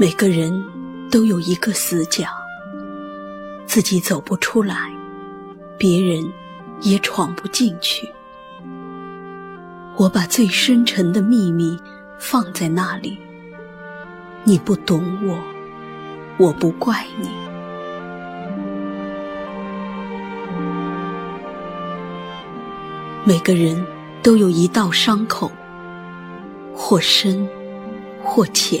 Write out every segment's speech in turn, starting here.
每个人都有一个死角，自己走不出来，别人也闯不进去。我把最深沉的秘密放在那里，你不懂我，我不怪你。每个人都有一道伤口，或深，或浅。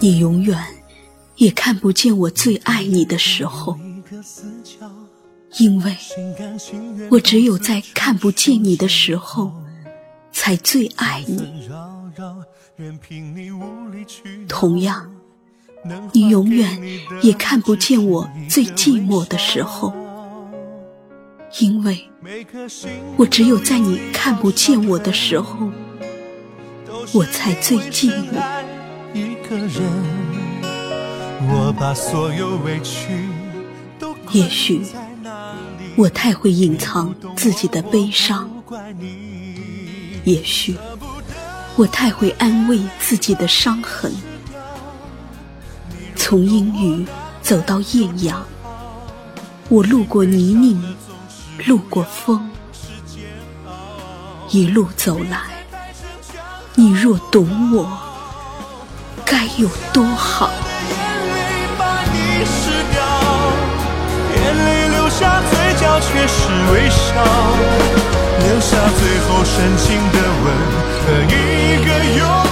你永远也看不见我最爱你的时候，因为我只有在看不见你的时候，才最爱你。同样，你永远也看不见我最寂寞的时候，因为我只有在你看不见我的时候，我才最寂寞。也许我太会隐藏自己的悲伤，也许我太会安慰自己的伤痕。从阴雨走到艳阳，我路过泥泞，路过风，一路走来，你若懂我。该有多好！眼泪把你湿掉，眼泪流下，嘴角却是微笑，留下最后深情的吻和一个拥。